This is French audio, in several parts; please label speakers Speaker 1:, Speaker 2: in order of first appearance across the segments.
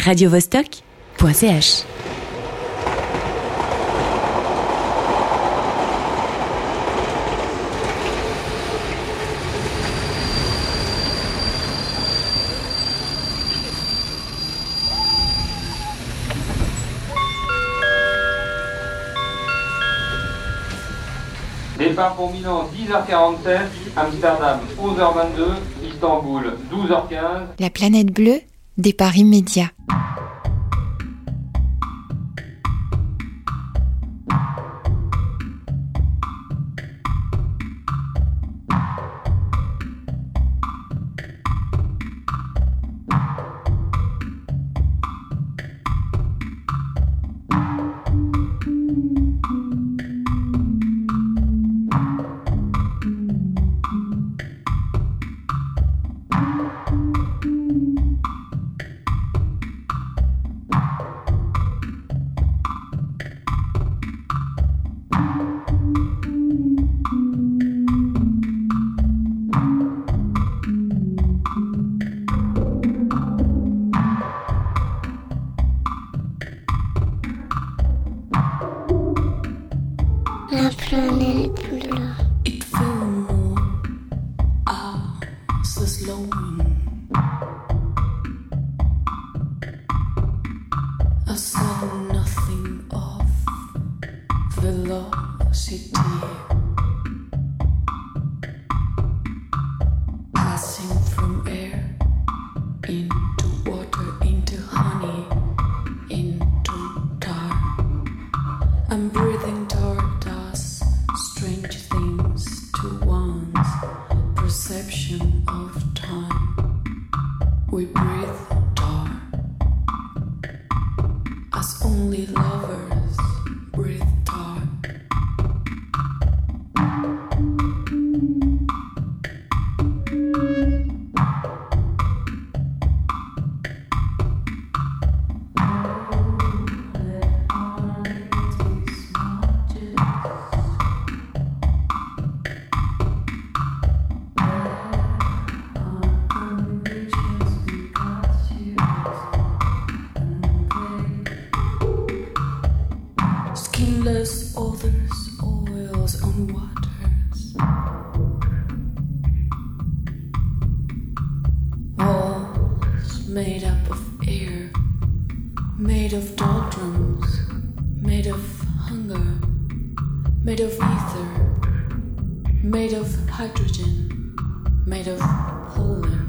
Speaker 1: radiovostok.ch
Speaker 2: Départ pour Milan 10h47, Amsterdam 11h22, Istanbul 12h15.
Speaker 3: La planète bleue départ immédiat.
Speaker 4: made of ether, made of hydrogen, made of
Speaker 1: Poland.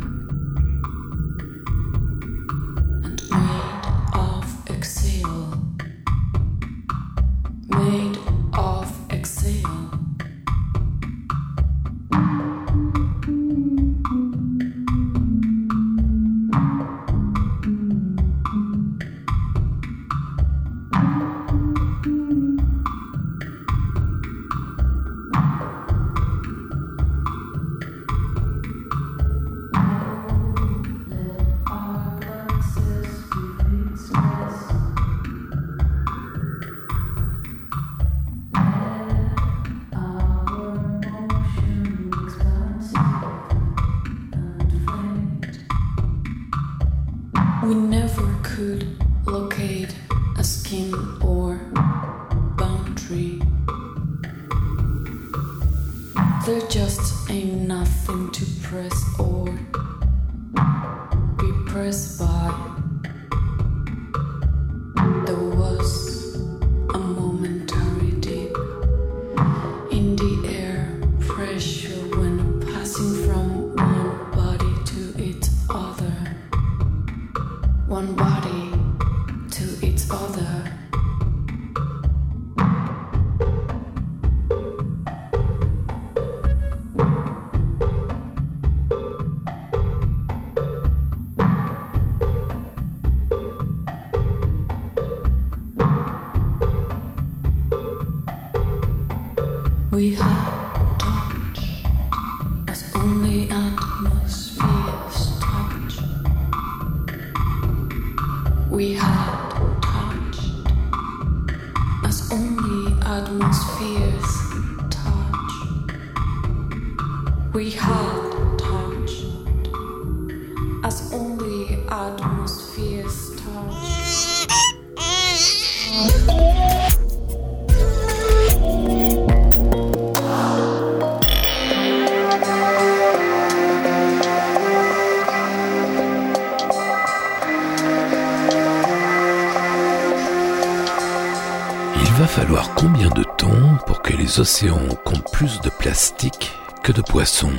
Speaker 1: Océans comptent plus de plastique que de poissons.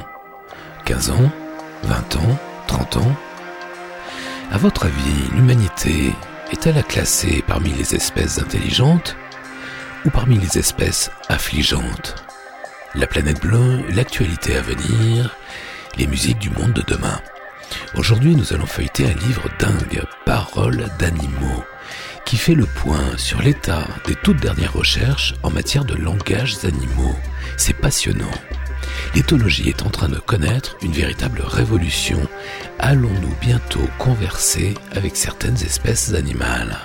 Speaker 1: 15 ans 20 ans 30 ans. À votre avis, l'humanité est-elle à classer parmi les espèces intelligentes ou parmi les espèces affligeantes? La planète bleue, l'actualité à venir, les musiques du monde de demain. Aujourd'hui, nous allons feuilleter un livre dingue, Paroles d'animaux, qui fait le point sur l'état des toutes dernières recherches en matière de langages animaux. C'est passionnant. L'éthologie est en train de connaître une véritable révolution. Allons-nous bientôt converser avec certaines espèces animales?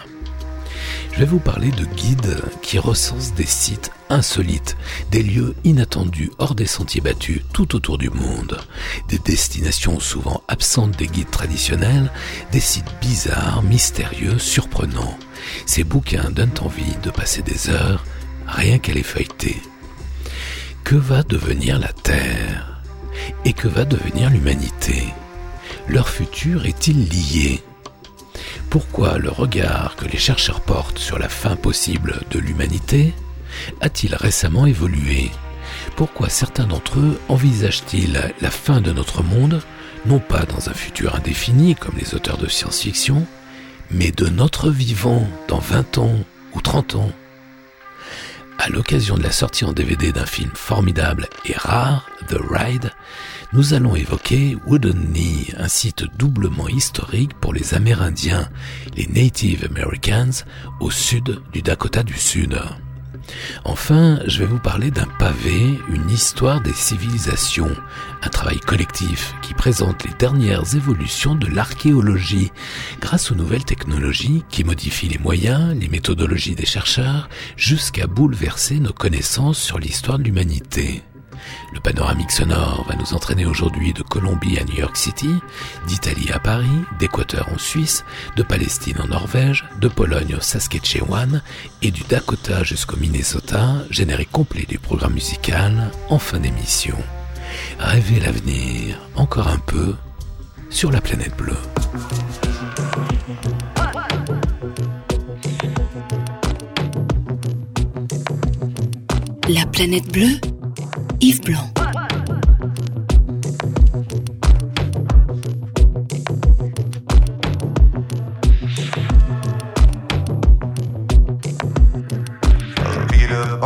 Speaker 1: Je vais vous parler de guides qui recensent des sites insolites, des lieux inattendus hors des sentiers battus tout autour du monde, des destinations souvent absentes des guides traditionnels, des sites bizarres, mystérieux, surprenants. Ces bouquins donnent envie de passer des heures rien qu'à les feuilleter. Que va devenir la Terre Et que va devenir l'humanité? Leur futur est-il lié? Pourquoi le regard que les chercheurs portent sur la fin possible de l'humanité a-t-il récemment évolué? Pourquoi certains d'entre eux envisagent-ils la fin de notre monde, non pas dans un futur indéfini comme les auteurs de science-fiction, mais de notre vivant dans 20 ans ou 30 ans à l'occasion de la sortie en DVD d'un film formidable et rare, The Ride, nous allons évoquer Wooden Knee, un site doublement historique pour les Amérindiens, les Native Americans, au sud du Dakota du Sud. Enfin, je vais vous parler d'un pavé, une histoire des civilisations, un travail collectif qui présente les dernières évolutions de l'archéologie grâce aux nouvelles technologies qui modifient les moyens, les méthodologies des chercheurs, jusqu'à bouleverser nos connaissances sur l'histoire de l'humanité. Le panoramique sonore va nous entraîner aujourd'hui de Colombie à New York City, d'Italie à Paris, d'Équateur en Suisse, de Palestine en Norvège, de Pologne au Saskatchewan et du Dakota jusqu'au Minnesota, générique complet du programme musical en fin d'émission. Rêvez l'avenir encore un peu sur la planète bleue.
Speaker 5: La planète bleue Yves Blanc.
Speaker 6: Beat up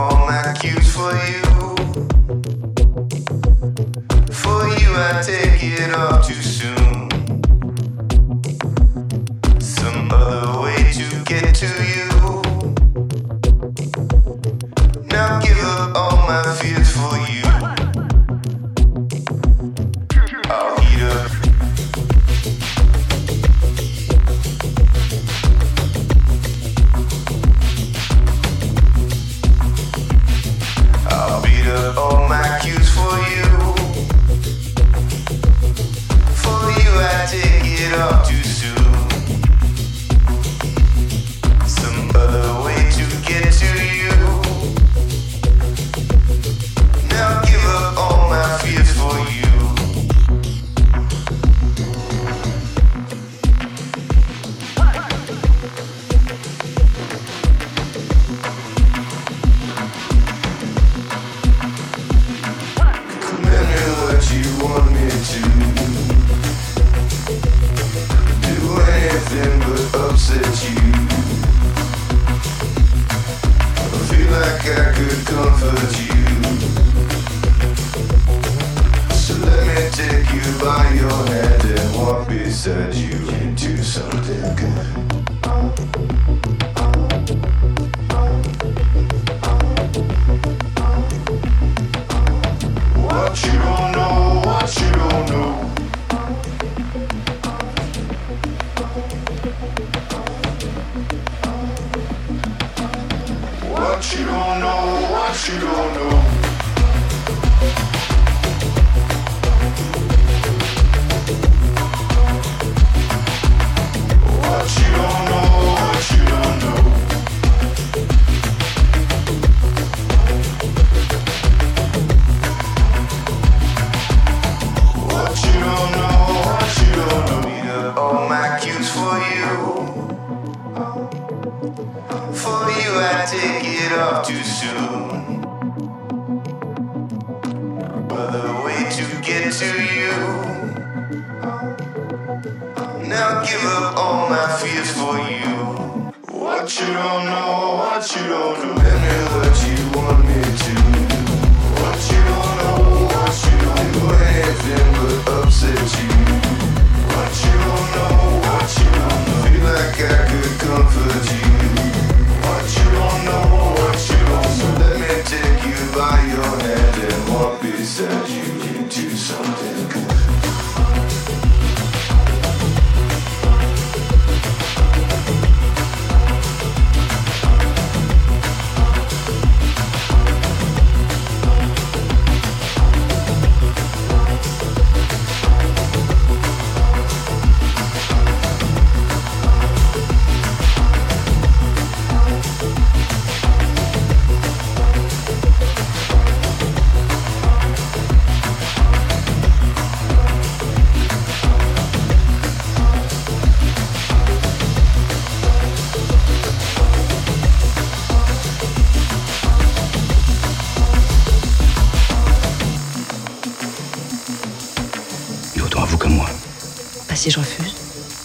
Speaker 5: si je refuse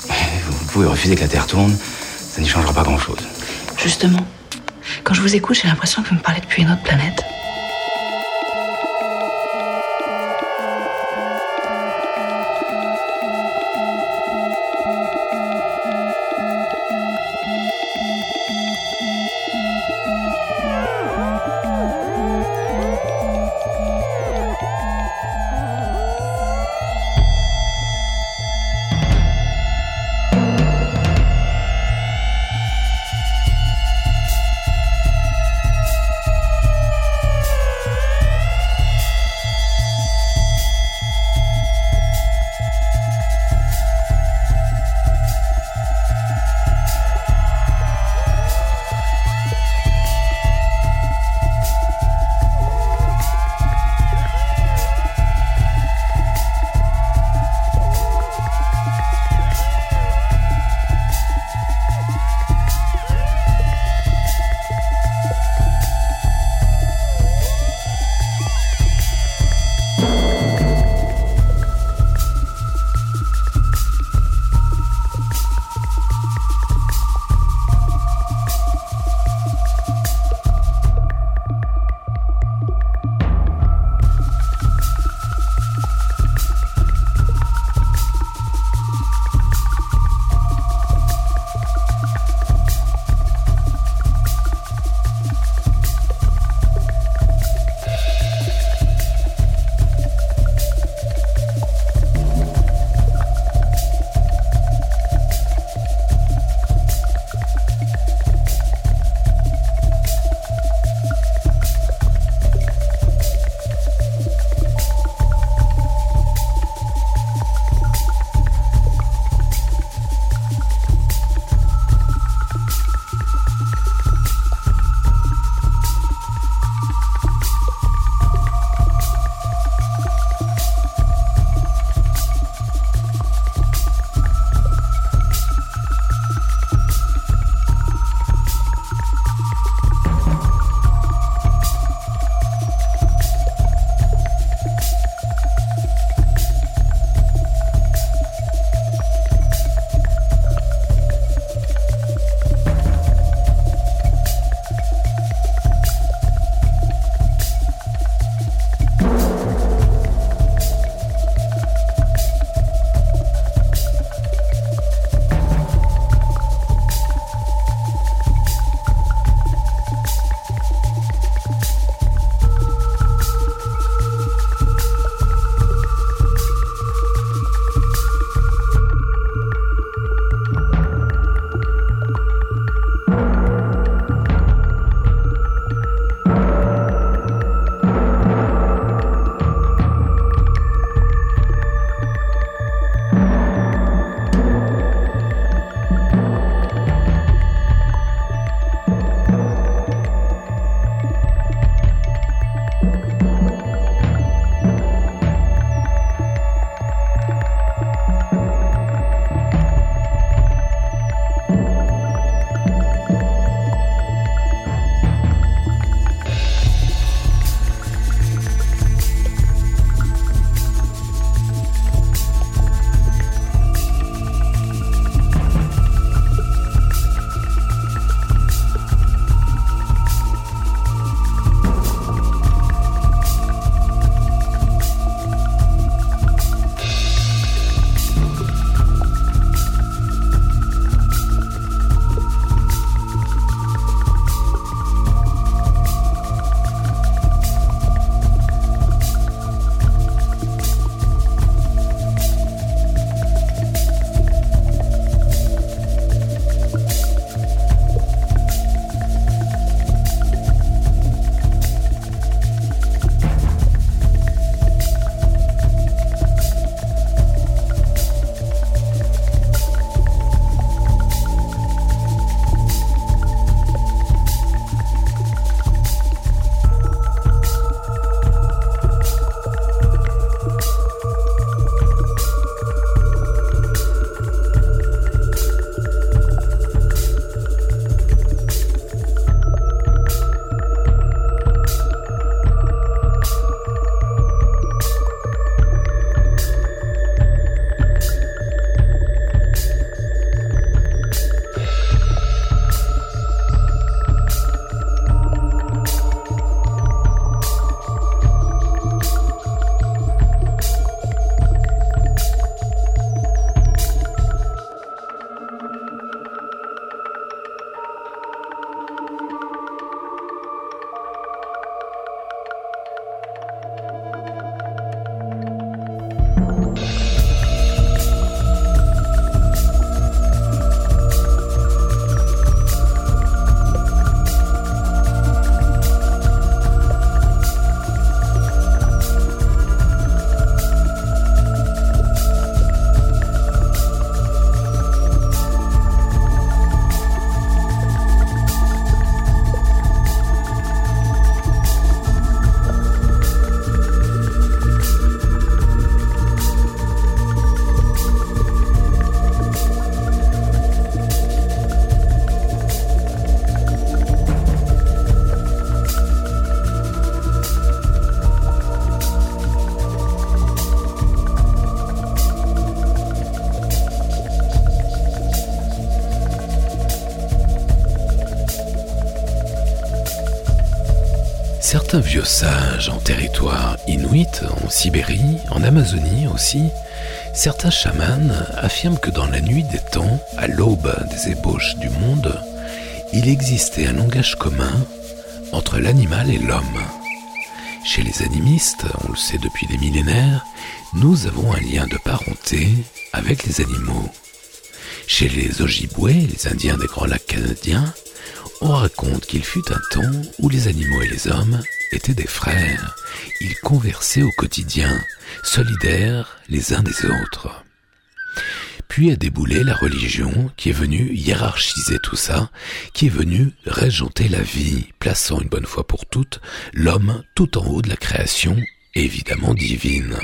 Speaker 5: eh,
Speaker 7: Vous pouvez refuser que la Terre tourne, ça n'y changera pas grand-chose.
Speaker 5: Justement, quand je vous écoute, j'ai l'impression que vous me parlez depuis une autre planète.
Speaker 1: Certains vieux sages en territoire inuit, en Sibérie, en Amazonie aussi, certains chamans affirment que dans la nuit des temps, à l'aube des ébauches du monde, il existait un langage commun entre l'animal et l'homme. Chez les animistes, on le sait depuis des millénaires, nous avons un lien de parenté avec les animaux. Chez les Ojibwés, les Indiens des Grands Lacs canadiens, on raconte qu'il fut un temps où les animaux et les hommes étaient des frères. Ils conversaient au quotidien, solidaires les uns des autres. Puis a déboulé la religion qui est venue hiérarchiser tout ça, qui est venue régenter la vie, plaçant une bonne fois pour toutes l'homme tout en haut de la création, évidemment divine.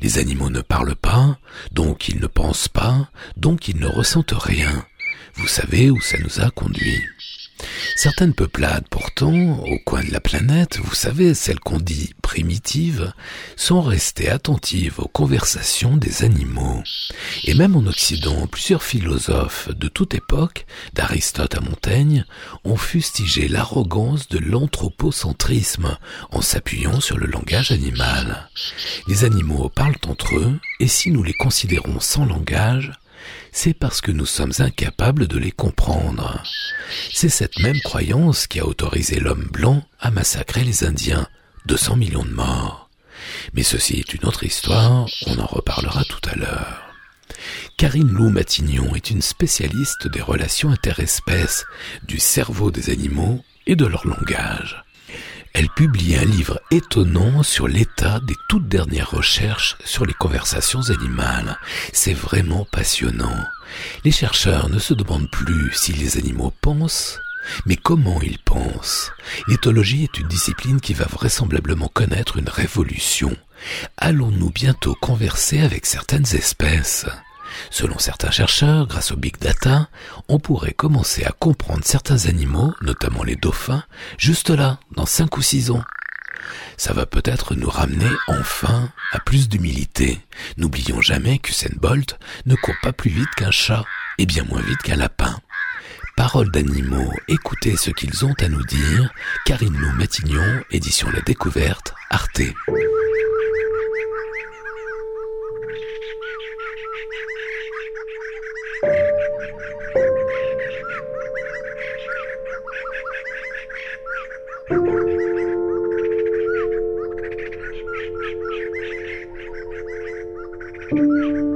Speaker 1: Les animaux ne parlent pas, donc ils ne pensent pas, donc ils ne ressentent rien. Vous savez où ça nous a conduit. Certaines peuplades, pourtant, au coin de la planète, vous savez, celles qu'on dit primitives, sont restées attentives aux conversations des animaux. Et même en Occident, plusieurs philosophes de toute époque, d'Aristote à Montaigne, ont fustigé l'arrogance de l'anthropocentrisme en s'appuyant sur le langage animal. Les animaux parlent entre eux, et si nous les considérons sans langage, c'est parce que nous sommes incapables de les comprendre. C'est cette même croyance qui a autorisé l'homme blanc à massacrer les Indiens, 200 millions de morts. Mais ceci est une autre histoire, on en reparlera tout à l'heure. Karine Lou Matignon est une spécialiste des relations interespèces, du cerveau des animaux et de leur langage elle publie un livre étonnant sur l'état des toutes dernières recherches sur les conversations animales. C'est vraiment passionnant. Les chercheurs ne se demandent plus si les animaux pensent, mais comment ils pensent. L'éthologie est une discipline qui va vraisemblablement connaître une révolution. Allons-nous bientôt converser avec certaines espèces? Selon certains chercheurs, grâce au big data, on pourrait commencer à comprendre certains animaux, notamment les dauphins, juste là, dans 5 ou 6 ans. Ça va peut-être nous ramener enfin à plus d'humilité. N'oublions jamais qu'Usain Bolt ne court pas plus vite qu'un chat et bien moins vite qu'un lapin. Paroles d'animaux, écoutez ce qu'ils ont à nous dire. Karine Lou Matignon, édition La Découverte, Arte. Thank you.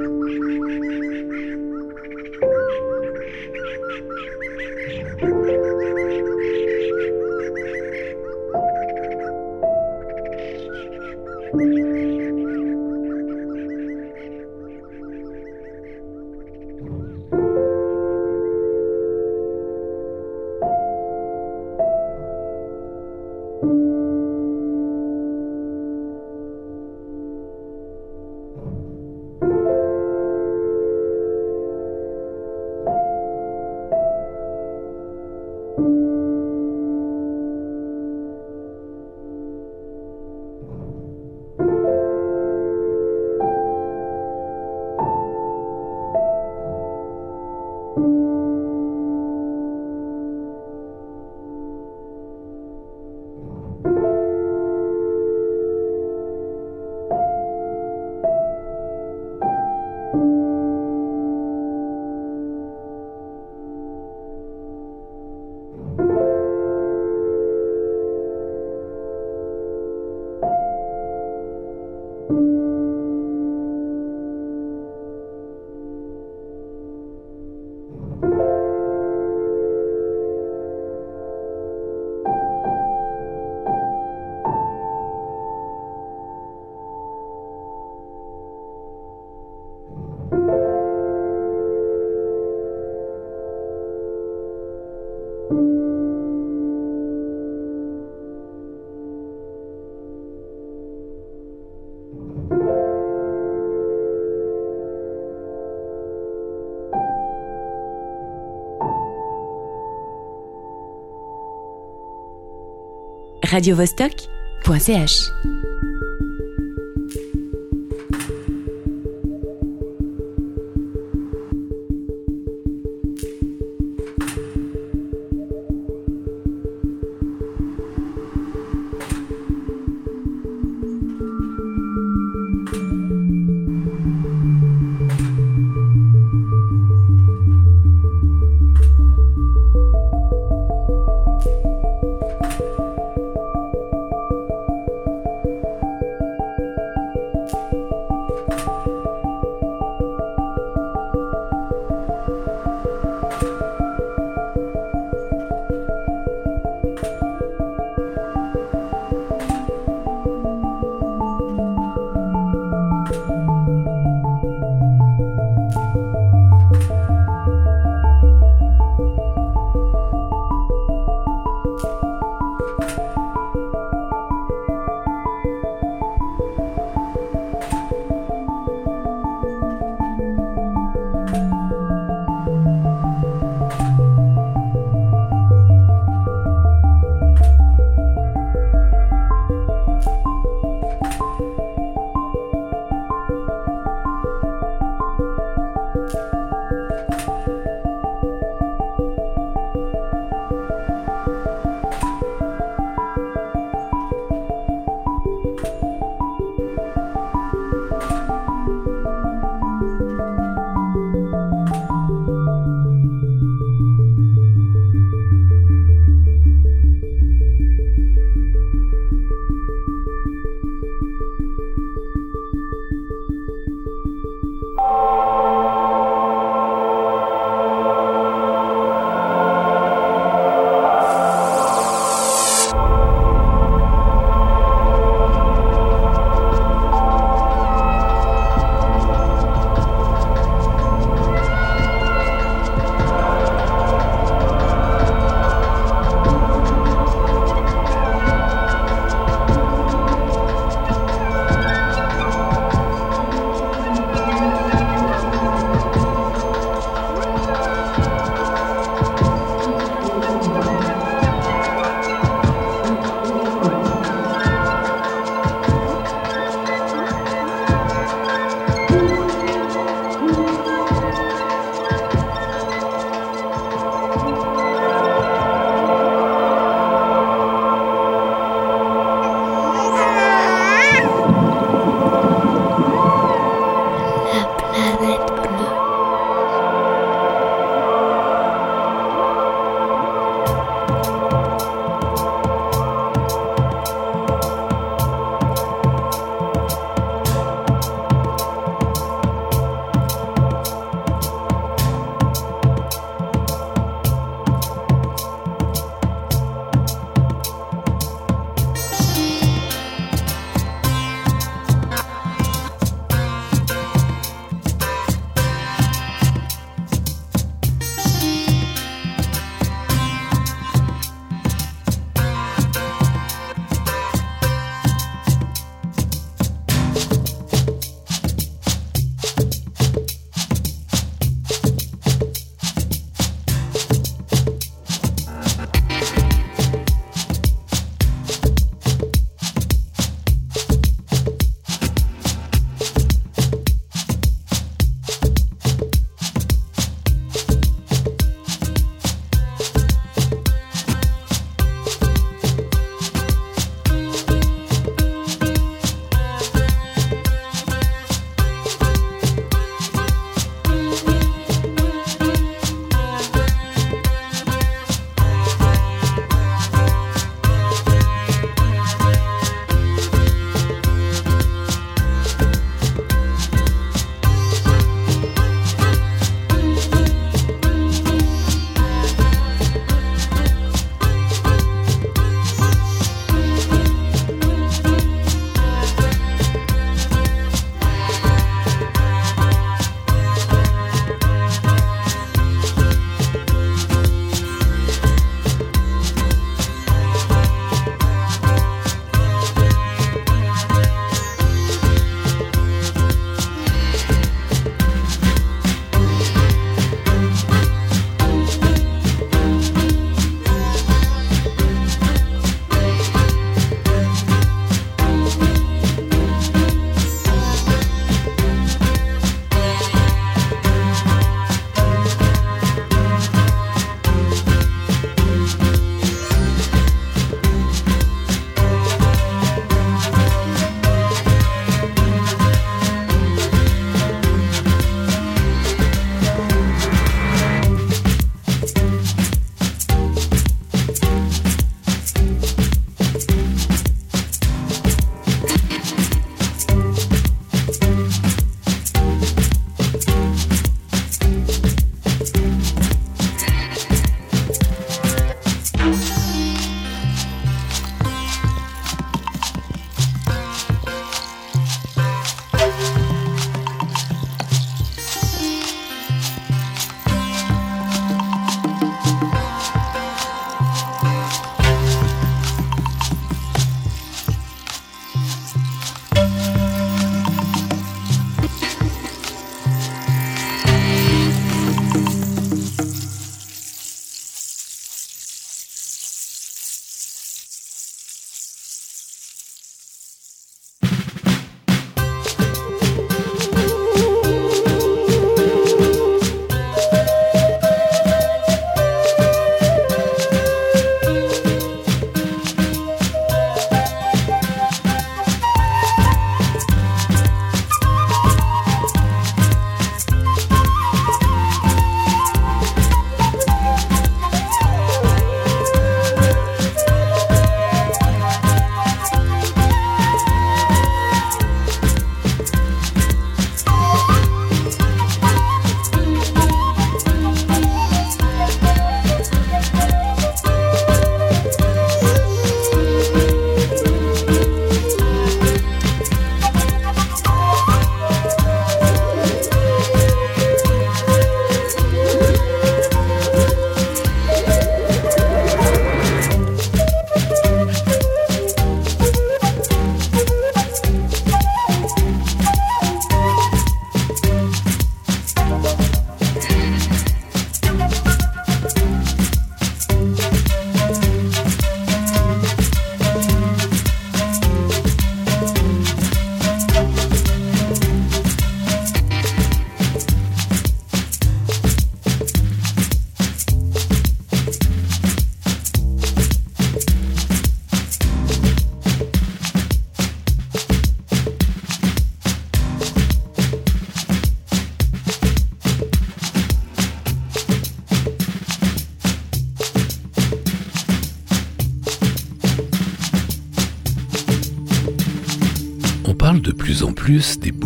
Speaker 1: radiovostok.ch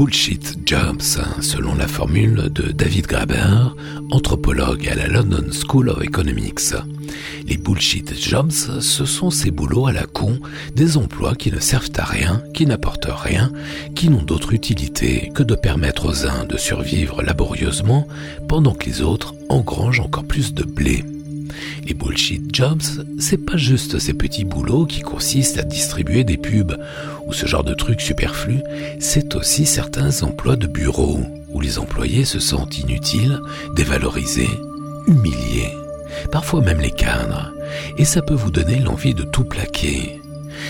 Speaker 1: bullshit jobs, selon la formule de David Graeber, anthropologue à la London School of Economics. Les bullshit jobs, ce sont ces boulots à la con, des emplois qui ne servent à rien, qui n'apportent rien, qui n'ont d'autre utilité que de permettre aux uns de survivre laborieusement pendant que les autres engrangent encore plus de blé. Les bullshit jobs, c'est pas juste ces petits boulots qui consistent à distribuer des pubs ou ce genre de trucs superflus, c'est aussi certains emplois de bureau où les employés se sentent inutiles, dévalorisés, humiliés, parfois même les cadres, et ça peut vous donner l'envie de tout plaquer,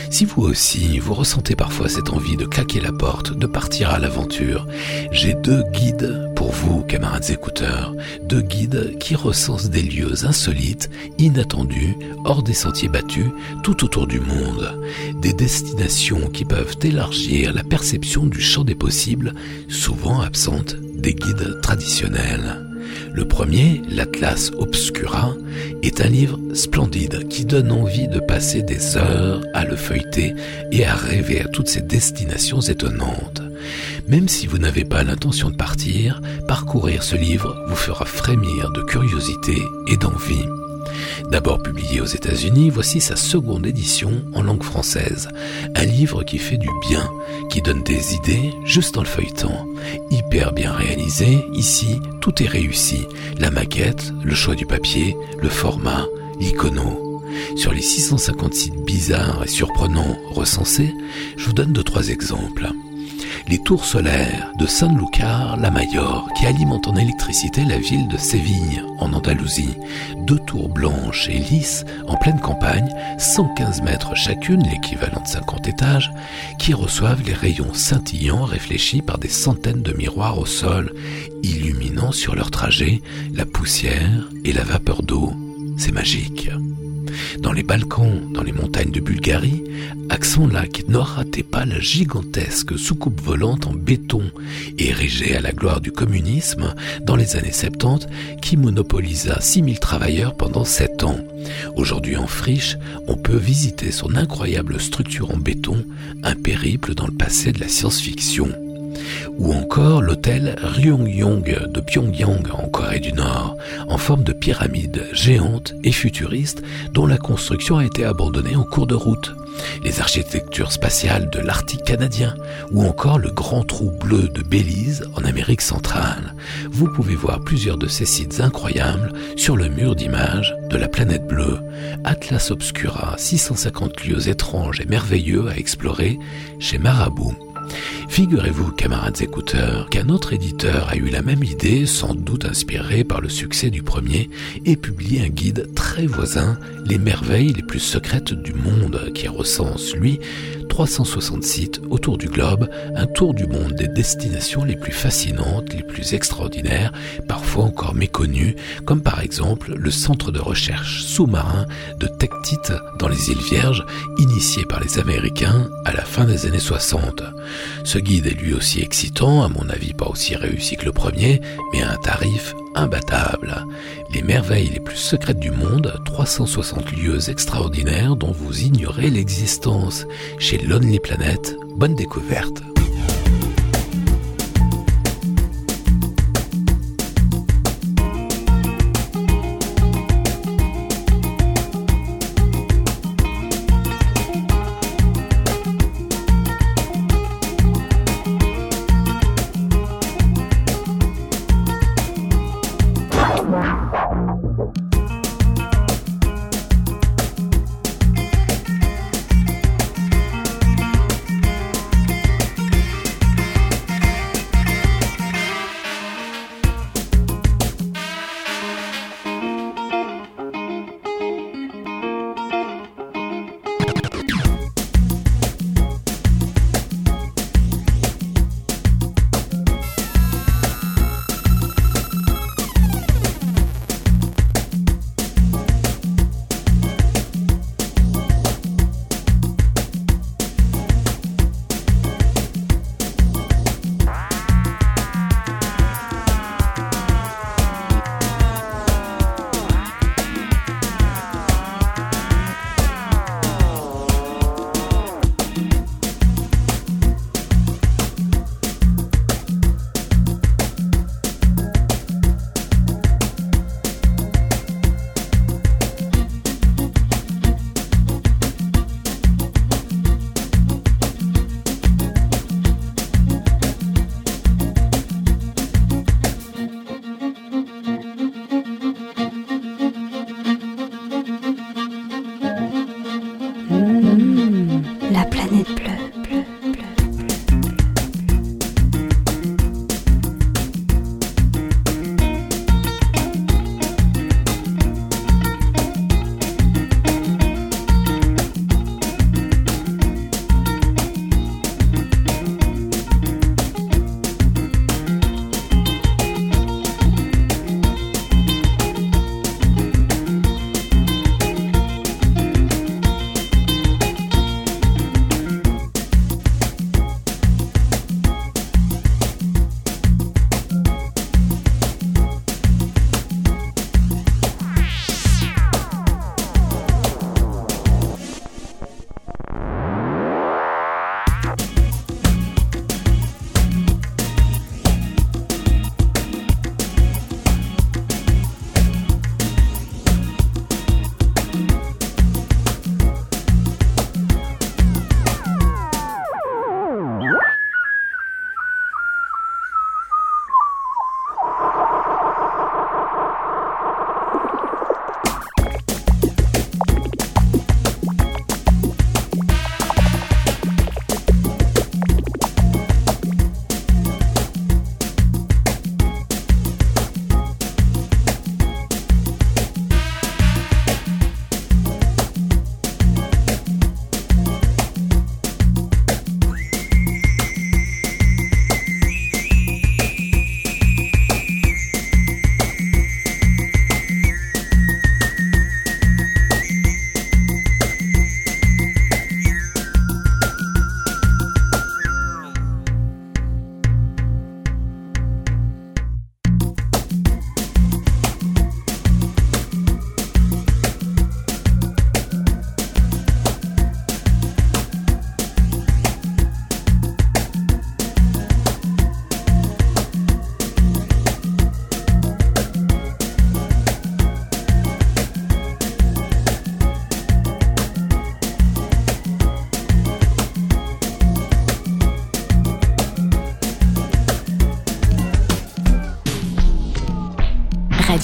Speaker 1: si vous aussi, vous ressentez parfois cette envie de claquer la porte, de partir à l'aventure, j'ai deux guides pour vous, camarades écouteurs, deux guides qui recensent des lieux insolites, inattendus, hors des sentiers battus, tout autour du monde, des destinations qui peuvent élargir la perception du champ des possibles, souvent absentes des guides traditionnels. Le premier, l'Atlas Obscura, est un livre splendide qui donne envie de passer des heures à le feuilleter et à rêver à toutes ces destinations étonnantes. Même si vous n'avez pas l'intention de partir, parcourir ce livre vous fera frémir de curiosité et d'envie. D'abord publié aux États-Unis, voici sa seconde édition en langue française. Un livre qui fait du bien, qui donne des idées juste en le feuilletant. Hyper bien réalisé, ici tout est réussi. La maquette, le choix du papier, le format, l'icono. Sur les 650 sites bizarres et surprenants recensés, je vous donne deux trois exemples les tours solaires de Sanlúcar la Mayor qui alimentent en électricité la ville de Séville en Andalousie. Deux tours blanches et lisses en pleine campagne, 115 mètres chacune, l'équivalent de 50 étages, qui reçoivent les rayons scintillants réfléchis par des centaines de miroirs au sol, illuminant sur leur trajet la poussière et la vapeur d'eau. C'est magique. Dans les Balkans, dans les montagnes de Bulgarie, Axon-Lac ratait pas la gigantesque soucoupe volante en béton érigée à la gloire du communisme dans les années 70 qui monopolisa 6000 travailleurs pendant 7 ans. Aujourd'hui en friche, on peut visiter son incroyable structure en béton, un périple dans le passé de la science-fiction ou encore l'hôtel Ryongyong de Pyongyang en Corée du Nord, en forme de pyramide géante et futuriste dont la construction a été abandonnée en cours de route. Les architectures spatiales de l'Arctique canadien ou encore le grand trou bleu de Belize en Amérique centrale. Vous pouvez voir plusieurs de ces sites incroyables sur le mur d'images de la planète bleue. Atlas Obscura, 650 lieux étranges et merveilleux à explorer chez Marabout. Figurez-vous, camarades écouteurs, qu'un autre éditeur a eu la même idée, sans doute inspiré par le succès du premier, et publié un guide très voisin, Les merveilles les plus secrètes du monde, qui recense, lui, 360 sites autour du globe, un tour du monde des destinations les plus fascinantes, les plus extraordinaires, parfois encore méconnues, comme par exemple le centre de recherche sous-marin de Tectite dans les îles Vierges, initié par les Américains à la fin des années 60. Ce guide est lui aussi excitant, à mon avis pas aussi réussi que le premier, mais à un tarif imbattable. Les merveilles les plus secrètes du monde, 360 lieux extraordinaires dont vous ignorez l'existence. Chez Lonely Planet, bonne découverte.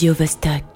Speaker 8: Radio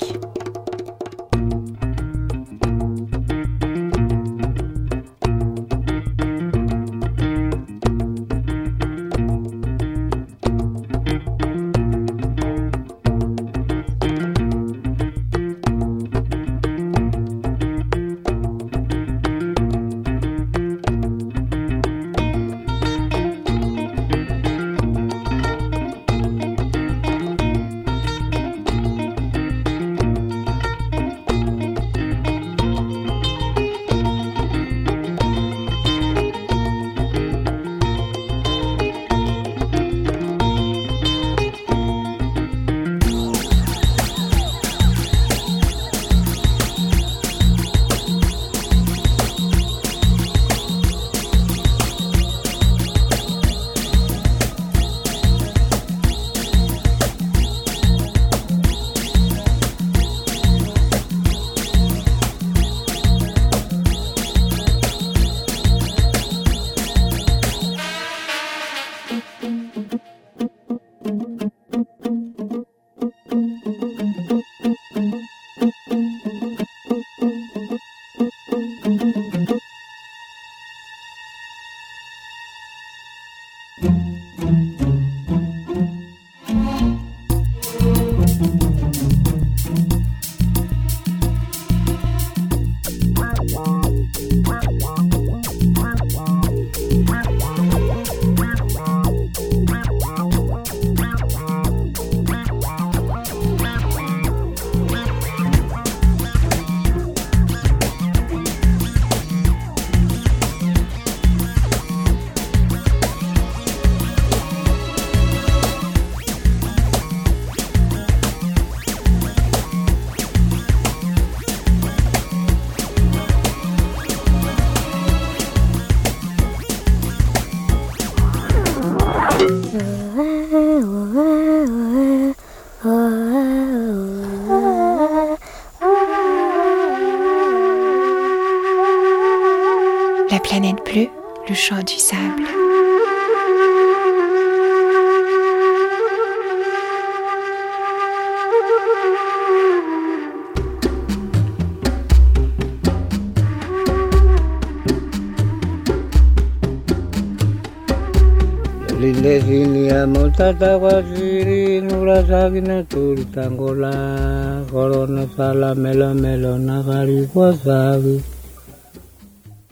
Speaker 9: Lindesinia motata wasiri nurasagina turitangola corona sala melo melo nagari wasabi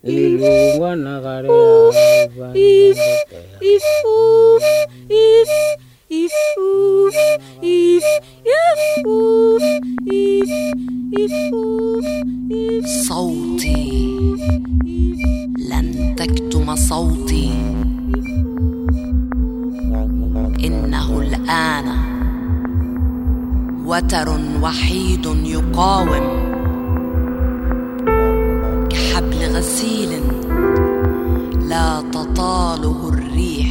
Speaker 9: ilungwa nagare
Speaker 10: if if oof if if oof if if oof if if oof if
Speaker 11: صوتي لن تكتم صوتي إنه الآن وتر وحيد يقاوم كحبل غسيل لا تطاله الريح.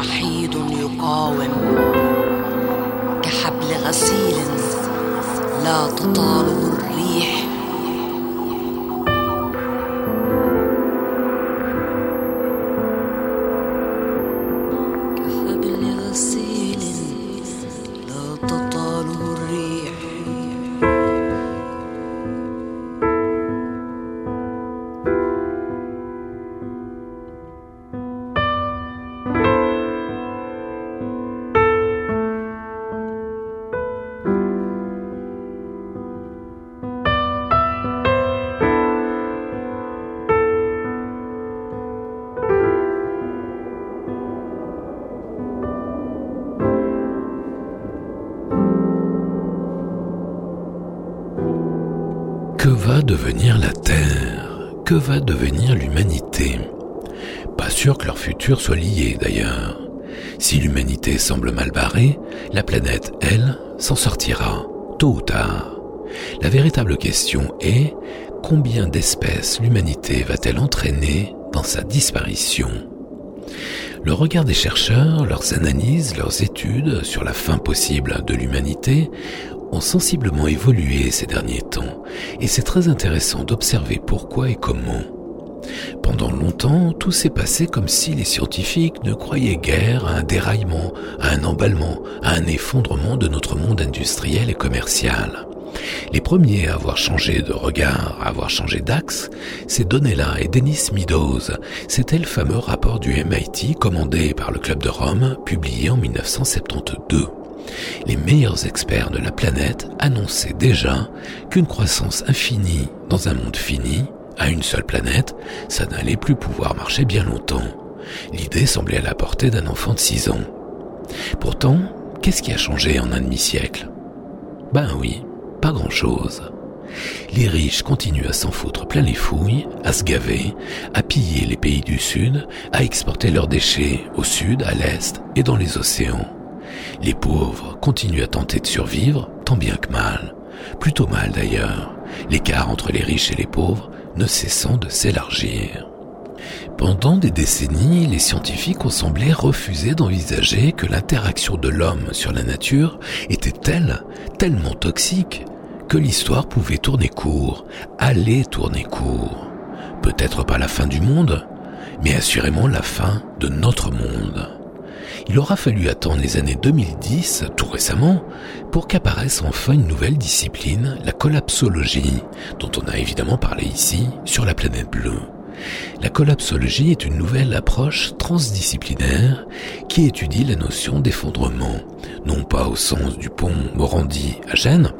Speaker 11: وحيد
Speaker 1: Va devenir l'humanité? Pas sûr que leur futur soit lié d'ailleurs. Si l'humanité semble mal barrée, la planète, elle, s'en sortira, tôt ou tard. La véritable question est combien d'espèces l'humanité va-t-elle entraîner dans sa disparition? Le regard des chercheurs, leurs analyses, leurs études sur la fin possible de l'humanité ont sensiblement évolué ces derniers temps, et c'est très intéressant d'observer pourquoi et comment. Pendant longtemps, tout s'est passé comme si les scientifiques ne croyaient guère à un déraillement, à un emballement, à un effondrement de notre monde industriel et commercial. Les premiers à avoir changé de regard, à avoir changé d'axe, c'est Donella et Dennis Meadows. C'était le fameux rapport du MIT commandé par le Club de Rome, publié en 1972 les meilleurs experts de la planète annonçaient déjà qu'une croissance infinie dans un monde fini, à une seule planète, ça n'allait plus pouvoir marcher bien longtemps. L'idée semblait à la portée d'un enfant de 6 ans. Pourtant, qu'est-ce qui a changé en un demi-siècle? Ben oui, pas grand-chose. Les riches continuent à s'en foutre plein les fouilles, à se gaver, à piller les pays du Sud, à exporter leurs déchets au Sud, à l'Est et dans les océans. Les pauvres continuent à tenter de survivre, tant bien que mal. Plutôt mal d'ailleurs, l'écart entre les riches et les pauvres ne cessant de s'élargir. Pendant des décennies, les scientifiques ont semblé refuser d'envisager que l'interaction de l'homme sur la nature était telle, tellement toxique, que l'histoire pouvait tourner court, aller tourner court. Peut-être pas la fin du monde, mais assurément la fin de notre monde. Il aura fallu attendre les années 2010, tout récemment, pour qu'apparaisse enfin une nouvelle discipline, la collapsologie, dont on a évidemment parlé ici, sur la planète bleue. La collapsologie est une nouvelle approche transdisciplinaire qui étudie la notion d'effondrement, non pas au sens du pont Morandi à Gênes,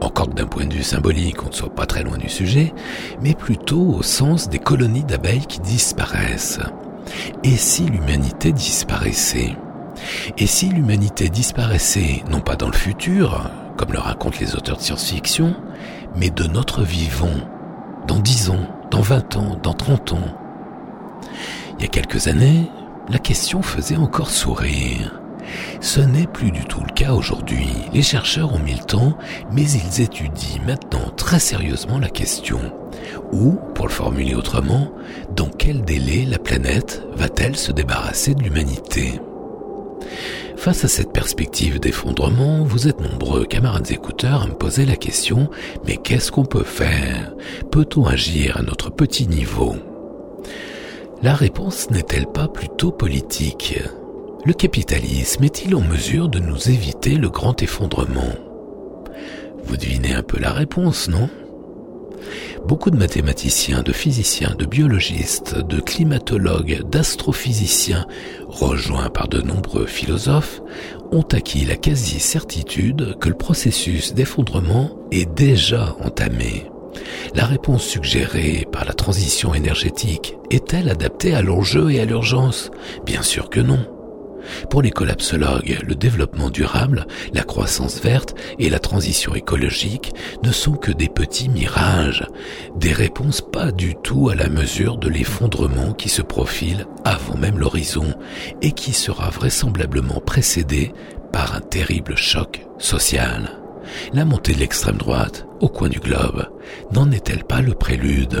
Speaker 1: encore que d'un point de vue symbolique on ne soit pas très loin du sujet, mais plutôt au sens des colonies d'abeilles qui disparaissent. Et si l'humanité disparaissait? Et si l'humanité disparaissait non pas dans le futur, comme le racontent les auteurs de science-fiction, mais de notre vivant, dans 10 ans, dans 20 ans, dans 30 ans? Il y a quelques années, la question faisait encore sourire. Ce n'est plus du tout le cas aujourd'hui. Les chercheurs ont mis le temps, mais ils étudient maintenant très sérieusement la question. Ou, pour le formuler autrement, dans quel délai la planète va-t-elle se débarrasser de l'humanité? Face à cette perspective d'effondrement, vous êtes nombreux, camarades écouteurs, à me poser la question, mais qu'est-ce qu'on peut faire? Peut-on agir à notre petit niveau? La réponse n'est-elle pas plutôt politique? Le capitalisme est-il en mesure de nous éviter le grand effondrement? Vous devinez un peu la réponse, non? Beaucoup de mathématiciens, de physiciens, de biologistes, de climatologues, d'astrophysiciens, rejoints par de nombreux philosophes, ont acquis la quasi-certitude que le processus d'effondrement est déjà entamé. La réponse suggérée par la transition énergétique est-elle adaptée à l'enjeu et à l'urgence? Bien sûr que non. Pour les collapsologues, le développement durable, la croissance verte et la transition écologique ne sont que des petits mirages, des réponses pas du tout à la mesure de l'effondrement qui se profile avant même l'horizon et qui sera vraisemblablement précédé par un terrible choc social. La montée de l'extrême droite, au coin du globe, n'en est-elle pas le prélude?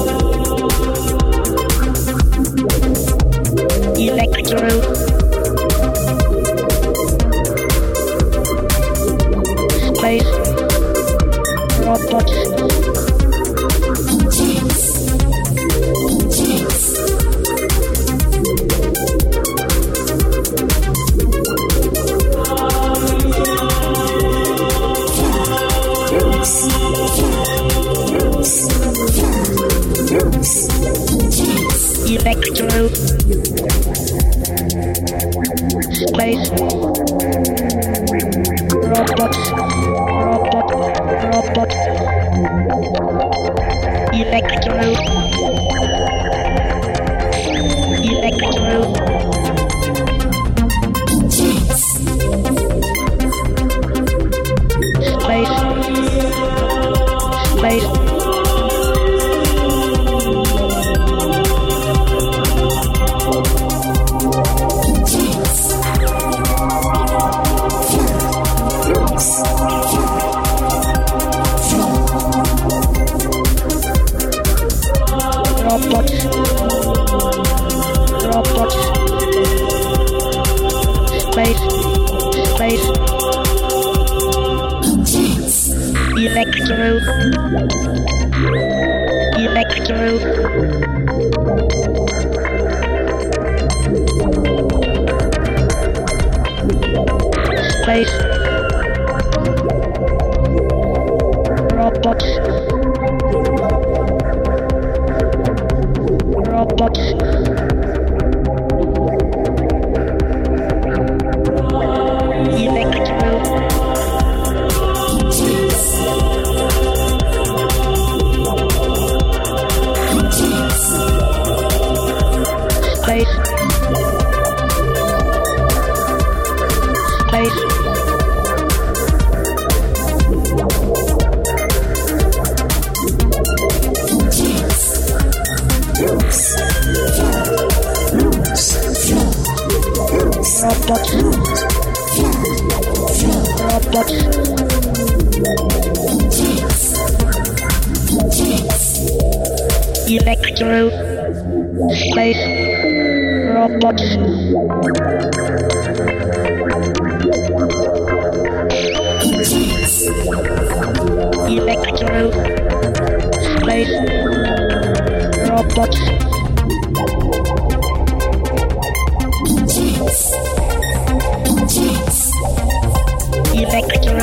Speaker 8: Electro.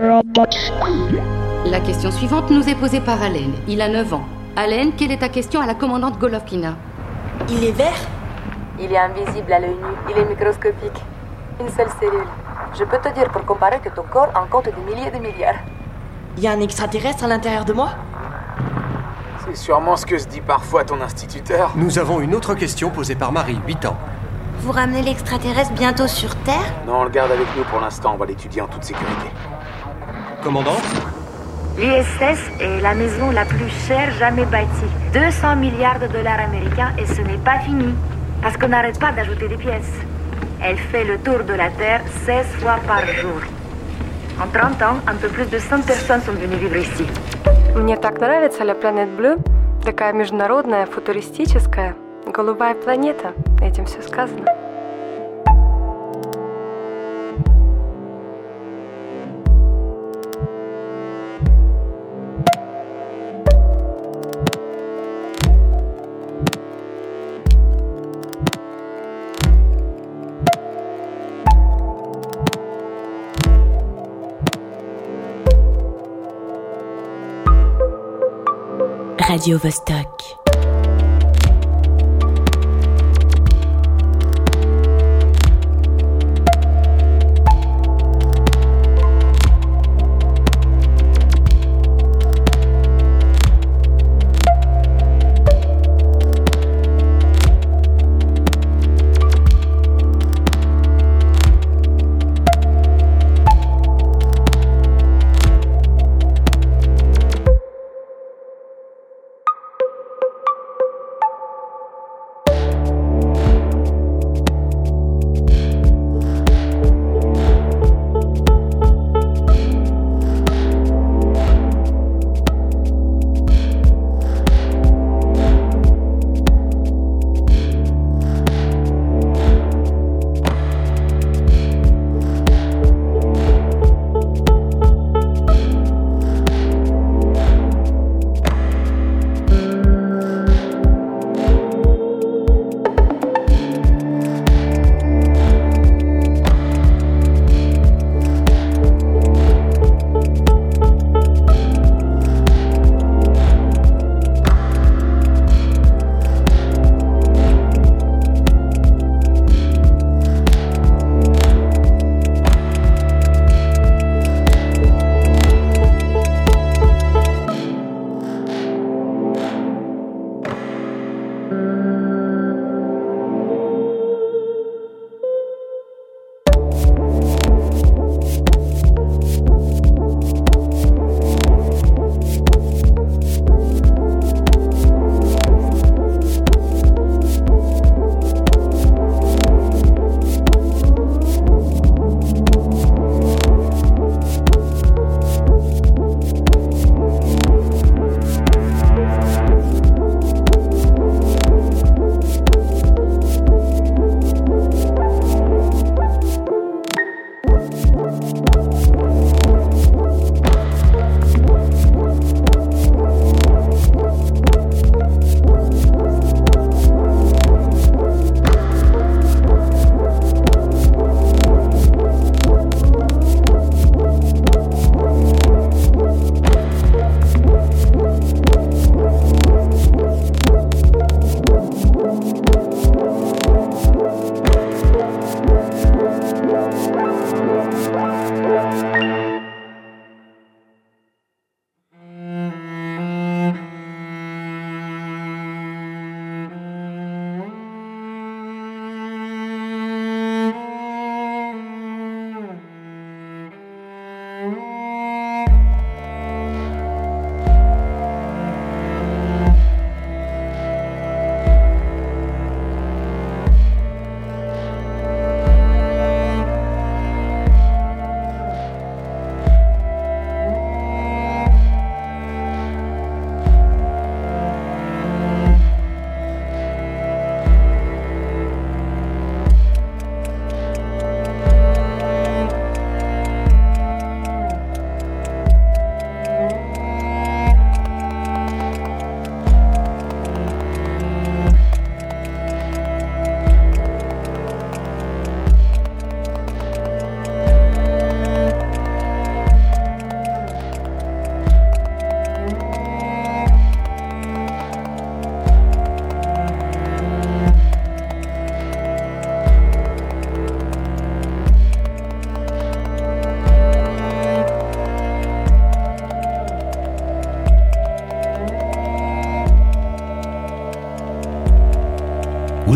Speaker 12: La question suivante nous est posée par Allen. Il a 9 ans. Allen, quelle est ta question à la commandante Golovkina?
Speaker 13: Il est vert?
Speaker 14: Il est invisible à l'œil nu. Il est microscopique. Une seule cellule. Je peux te dire pour comparer que ton corps en compte des milliers de milliards.
Speaker 13: Il y a un extraterrestre à l'intérieur de moi?
Speaker 15: C'est sûrement ce que se dit parfois ton instituteur.
Speaker 16: Nous avons une autre question posée par Marie, 8 ans.
Speaker 17: Vous ramenez l'extraterrestre bientôt sur Terre?
Speaker 15: Non, on le garde avec nous pour l'instant, on va l'étudier en toute sécurité.
Speaker 16: Commandant
Speaker 18: L'USS est la maison la plus chère jamais bâtie. 200 milliards de dollars américains et ce n'est pas fini. Parce qu'on n'arrête pas d'ajouter des pièces. Elle fait le tour de la Terre 16 fois par jour. En 30 ans, un peu plus de 100 personnes sont venues vivre ici.
Speaker 19: Мне так нравится La Planet Bleu. Такая международная, футуристическая. Голубая планета. Этим все сказано.
Speaker 20: Radio Vostok.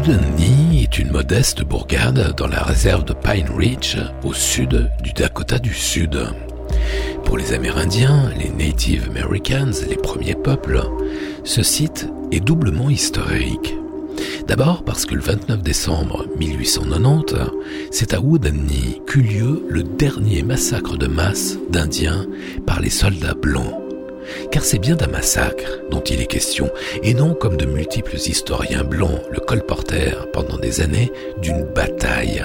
Speaker 1: Wooden Knee est une modeste bourgade dans la réserve de Pine Ridge, au sud du Dakota du Sud. Pour les Amérindiens, les Native Americans, les premiers peuples, ce site est doublement historique. D'abord parce que le 29 décembre 1890, c'est à Wooded Knee qu'eut lieu le dernier massacre de masse d'Indiens par les soldats blancs. Car c'est bien d'un massacre dont il est question, et non comme de multiples historiens blancs le colportèrent pendant des années d'une bataille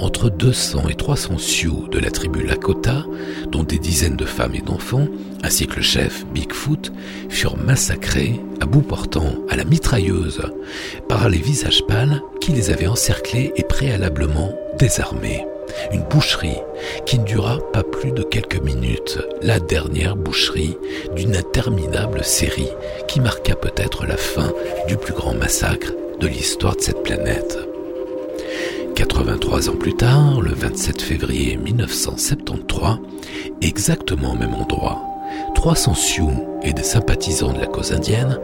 Speaker 1: entre 200 et 300 Sioux de la tribu Lakota, dont des dizaines de femmes et d'enfants, ainsi que le chef Bigfoot, furent massacrés à bout portant à la mitrailleuse par les visages pâles qui les avaient encerclés et préalablement désarmés. Une boucherie qui ne dura pas plus de quelques minutes, la dernière boucherie d'une interminable série qui marqua peut-être la fin du plus grand massacre de l'histoire de cette planète. 83 ans plus tard, le 27 février 1973, exactement au même endroit, 300 Sioux et des sympathisants de la cause indienne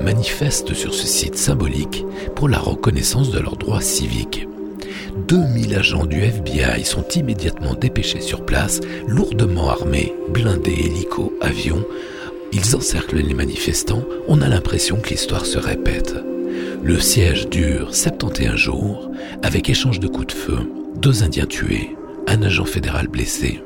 Speaker 1: manifestent sur ce site symbolique pour la reconnaissance de leurs droits civiques. 2000 agents du FBI sont immédiatement dépêchés sur place, lourdement armés, blindés, hélicos, avions. Ils encerclent les manifestants, on a l'impression que l'histoire se répète. Le siège dure 71 jours, avec échange de coups de feu, deux Indiens tués, un agent fédéral blessé.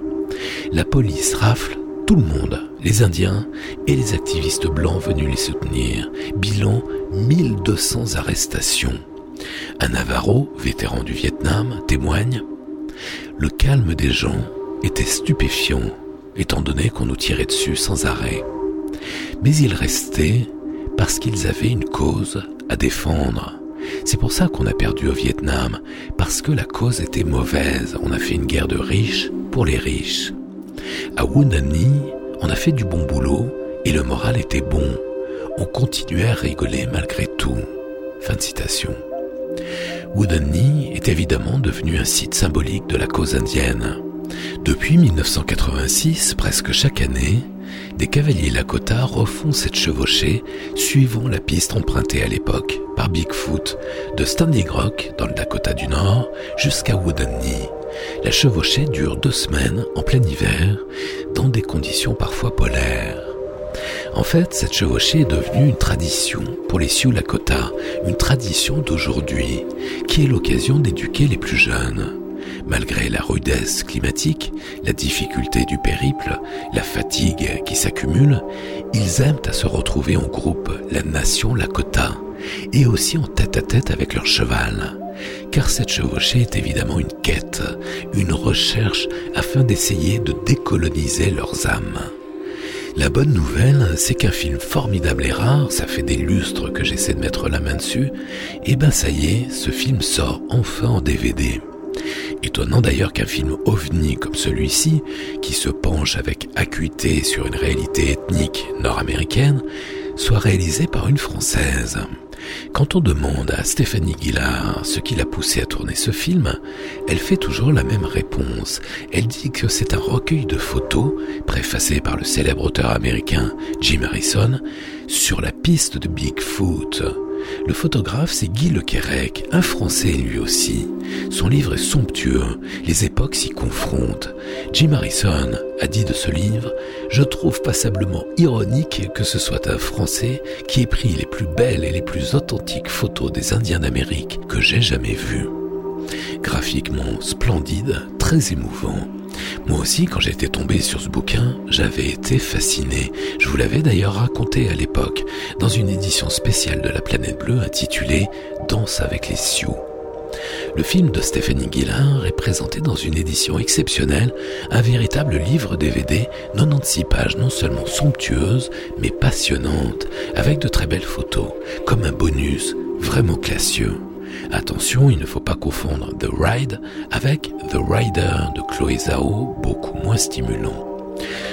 Speaker 1: La police rafle tout le monde, les Indiens et les activistes blancs venus les soutenir. Bilan 1200 arrestations. Un Navarro, vétéran du Vietnam, témoigne Le calme des gens était stupéfiant, étant donné qu'on nous tirait dessus sans arrêt. Mais ils restaient parce qu'ils avaient une cause à défendre. C'est pour ça qu'on a perdu au Vietnam, parce que la cause était mauvaise. On a fait une guerre de riches pour les riches. À Wunani, on a fait du bon boulot et le moral était bon. On continuait à rigoler malgré tout. Fin de citation. Woodeny est évidemment devenu un site symbolique de la cause indienne. Depuis 1986, presque chaque année, des cavaliers Lakota refont cette chevauchée suivant la piste empruntée à l'époque par Bigfoot de Standing Rock dans le Dakota du Nord jusqu'à Wooded Knee. La chevauchée dure deux semaines en plein hiver dans des conditions parfois polaires. En fait, cette chevauchée est devenue une tradition pour les Sioux Lakota, une tradition d'aujourd'hui, qui est l'occasion d'éduquer les plus jeunes. Malgré la rudesse climatique, la difficulté du périple, la fatigue qui s'accumule, ils aiment à se retrouver en groupe, la nation Lakota, et aussi en tête à tête avec leur cheval. Car cette chevauchée est évidemment une quête, une recherche afin d'essayer de décoloniser leurs âmes. La bonne nouvelle, c'est qu'un film formidable et rare, ça fait des lustres que j'essaie de mettre la main dessus, et ben ça y est, ce film sort enfin en DVD. Étonnant d'ailleurs qu'un film ovni comme celui-ci, qui se penche avec acuité sur une réalité ethnique nord-américaine, soit réalisé par une Française. Quand on demande à Stéphanie Guillard ce qui l'a poussé à tourner ce film, elle fait toujours la même réponse. Elle dit que c'est un recueil de photos, préfacé par le célèbre auteur américain Jim Harrison, sur la piste de Bigfoot. Le photographe, c'est Guy Le Quérec, un Français lui aussi. Son livre est somptueux, les époques s'y confrontent. Jim Harrison a dit de ce livre Je trouve passablement ironique que ce soit un Français qui ait pris les plus belles et les plus authentiques photos des Indiens d'Amérique que j'ai jamais vues. Graphiquement splendide, très émouvant. Moi aussi, quand j'étais tombé sur ce bouquin, j'avais été fasciné. Je vous l'avais d'ailleurs raconté à l'époque, dans une édition spéciale de la Planète Bleue intitulée Danse avec les Sioux. Le film de Stéphanie Guillard est présenté dans une édition exceptionnelle, un véritable livre DVD, 96 pages non seulement somptueuses, mais passionnantes, avec de très belles photos, comme un bonus vraiment classieux. Attention, il ne faut pas confondre The Ride avec The Rider de Chloé Zhao, beaucoup moins stimulant.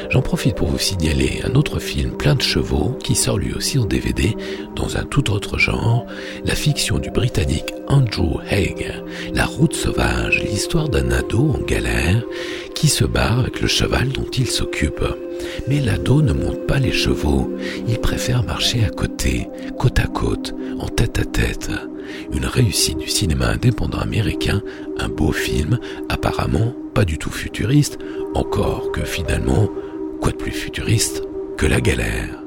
Speaker 1: J'en profite pour vous signaler un autre film plein de chevaux qui sort lui aussi en DVD dans un tout autre genre, la fiction du britannique Andrew Haig, La route sauvage, l'histoire d'un ado en galère qui se bat avec le cheval dont il s'occupe. Mais l'ado ne monte pas les chevaux, il préfère marcher à côté, côte à côte, en tête à tête. Une réussite du cinéma indépendant américain, un beau film, apparemment pas du tout futuriste, encore que finalement, quoi de plus futuriste que la galère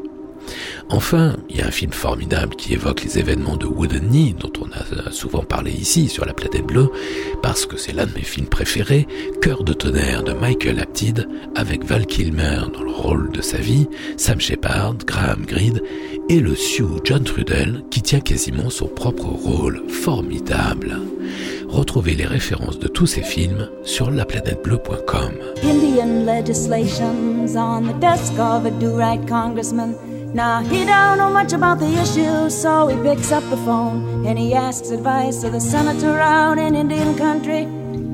Speaker 1: Enfin, il y a un film formidable qui évoque les événements de Wooden Knee, dont on a souvent parlé ici sur la planète bleue, parce que c'est l'un de mes films préférés, Cœur de tonnerre de Michael Apted, avec Val Kilmer dans le rôle de sa vie, Sam Shepard, Graham Greene, et le Sioux John Trudell, qui tient quasiment son propre rôle formidable. Retrouvez les références de tous ces films sur laplanètebleu.com.
Speaker 21: Now he don't know much about the issue, so he picks up the phone and he asks advice of the senator out in Indian country,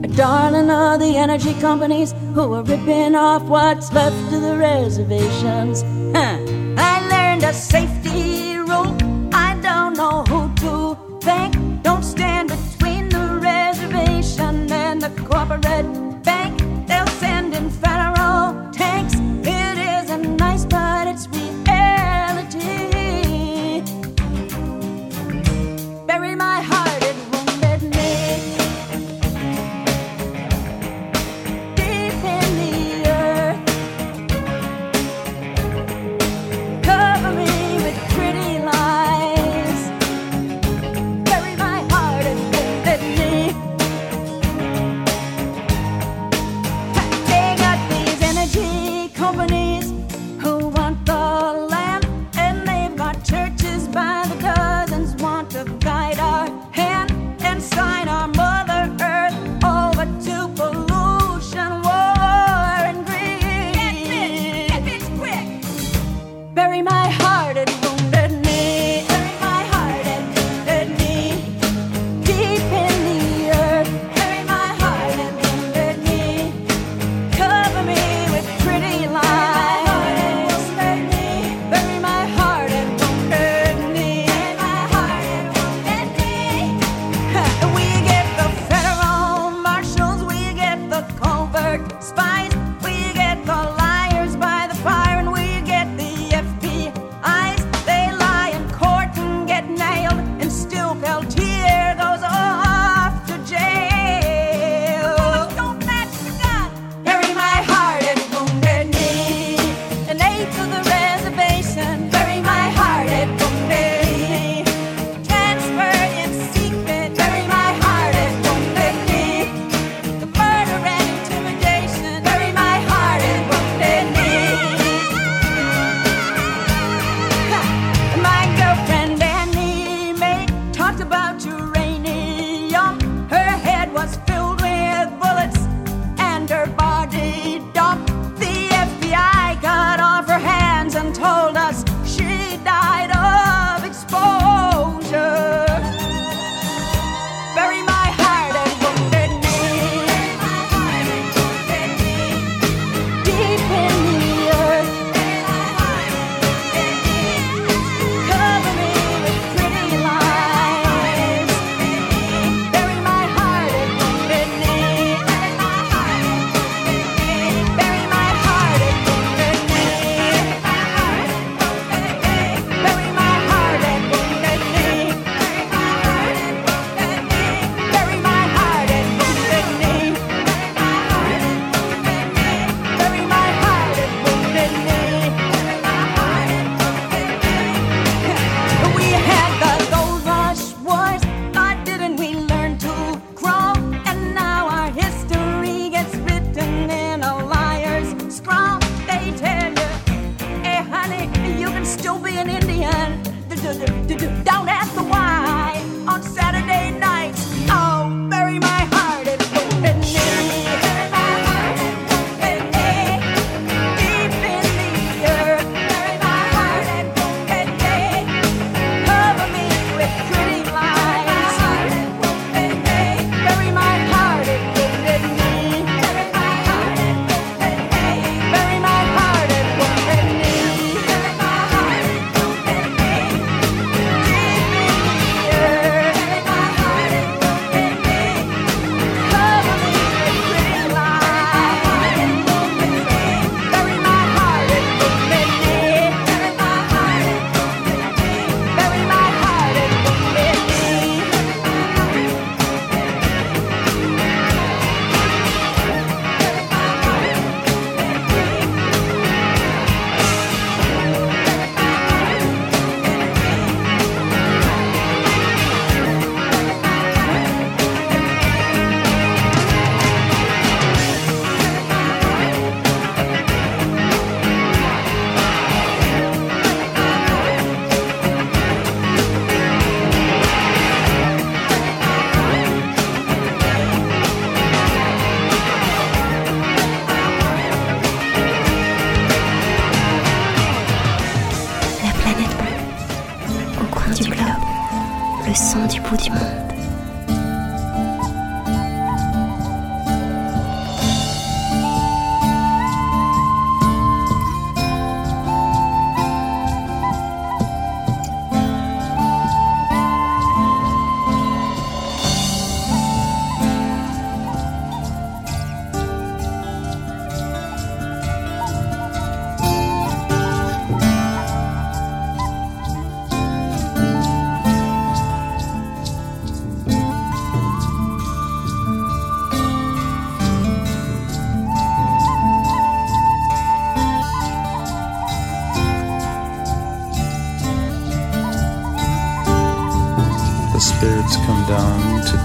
Speaker 21: a darling of the energy companies who are ripping off what's left of the reservations. Huh. I learned a safety rule.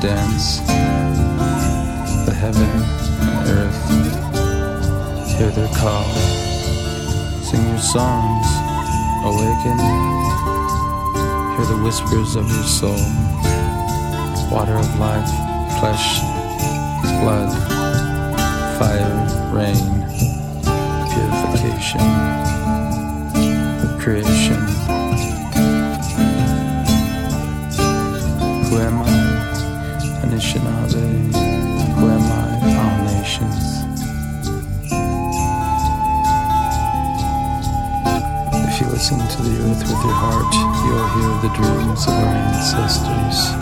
Speaker 22: Dance. The heaven and earth hear their call. Sing your songs, awaken. Hear the whispers of your soul. Water of life, flesh, blood, fire, rain, purification, creation. Heart, you'll hear the dreams of our ancestors.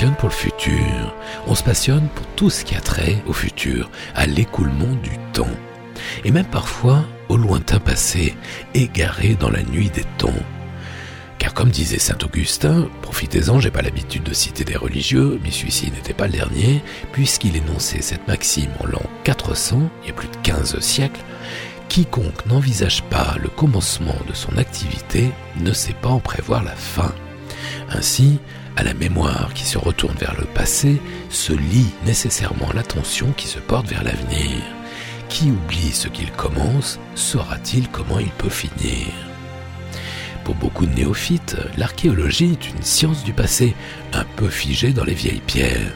Speaker 1: Passionne pour le futur. On se passionne pour tout ce qui a trait au futur, à l'écoulement du temps. Et même parfois au lointain passé, égaré dans la nuit des temps. Car comme disait saint Augustin, profitez-en, j'ai pas l'habitude de citer des religieux, mais celui-ci n'était pas le dernier, puisqu'il énonçait cette maxime en l'an 400, il y a plus de 15 siècles, quiconque n'envisage pas le commencement de son activité ne sait pas en prévoir la fin. Ainsi, à la mémoire qui se retourne vers le passé se lie nécessairement l'attention qui se porte vers l'avenir. Qui oublie ce qu'il commence, saura-t-il comment il peut finir? Pour beaucoup de néophytes, l'archéologie est une science du passé, un peu figée dans les vieilles pierres.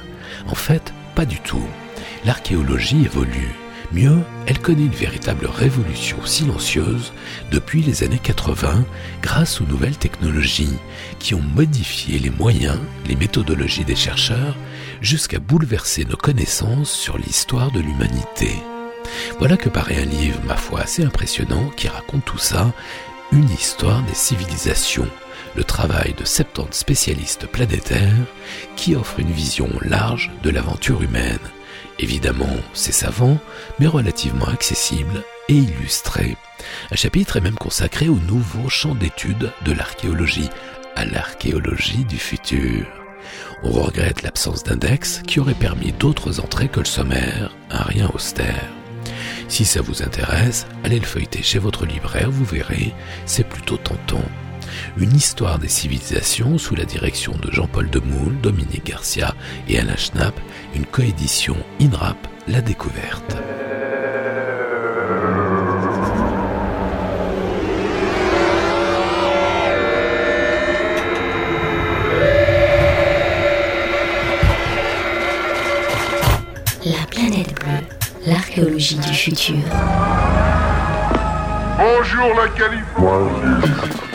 Speaker 1: En fait, pas du tout. L'archéologie évolue. Mieux, elle connaît une véritable révolution silencieuse depuis les années 80 grâce aux nouvelles technologies qui ont modifié les moyens, les méthodologies des chercheurs jusqu'à bouleverser nos connaissances sur l'histoire de l'humanité. Voilà que paraît un livre, ma foi, assez impressionnant qui raconte tout ça, une histoire des civilisations, le travail de 70 spécialistes planétaires qui offrent une vision large de l'aventure humaine. Évidemment, c'est savant, mais relativement accessible et illustré. Un chapitre est même consacré au nouveau champ d'étude de l'archéologie, à l'archéologie du futur. On regrette l'absence d'index qui aurait permis d'autres entrées que le sommaire, un rien austère. Si ça vous intéresse, allez le feuilleter chez votre libraire, vous verrez, c'est plutôt tentant. Une histoire des civilisations sous la direction de Jean-Paul Demoule, Dominique Garcia et Alain Schnapp, une coédition INRAP, La Découverte.
Speaker 20: La planète bleue, l'archéologie du futur.
Speaker 6: Bonjour la Californie.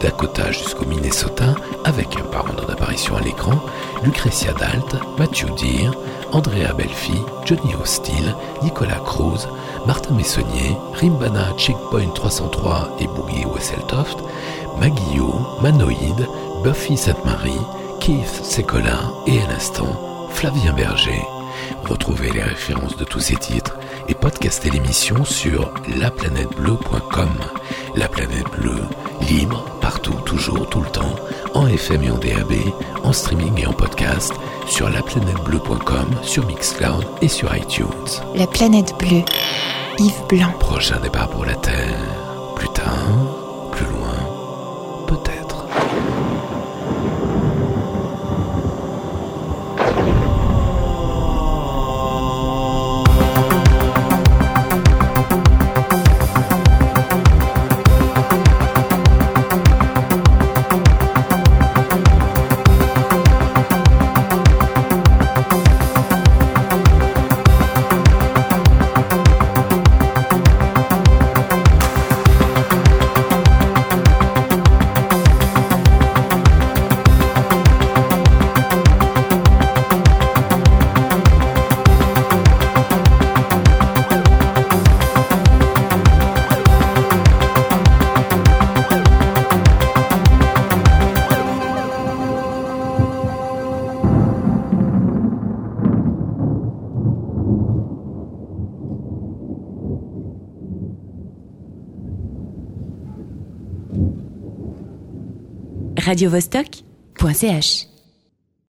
Speaker 1: Dakota jusqu'au Minnesota avec, par ordre d'apparition à l'écran, Lucretia Dalt, Matthew Deere, Andrea Belfi, Johnny Hostile, Nicolas Cruz, Martin Messonnier, Rimbana Checkpoint 303 et Boogie Wesseltoft, Maguillot, Manoïde, Buffy Sainte-Marie, Keith Secolin et à l'instant Flavien Berger. Retrouvez les références de tous ces titres et podcastez l'émission sur laplanètebleu.com. La planète bleue, libre, partout, toujours, tout le temps, en FM et en DAB, en streaming et en podcast, sur laplanètebleu.com, sur Mixcloud et sur iTunes.
Speaker 3: La planète bleue. Yves Blanc.
Speaker 1: Prochain départ pour la Terre. Plus tard,
Speaker 23: radiovostok.ch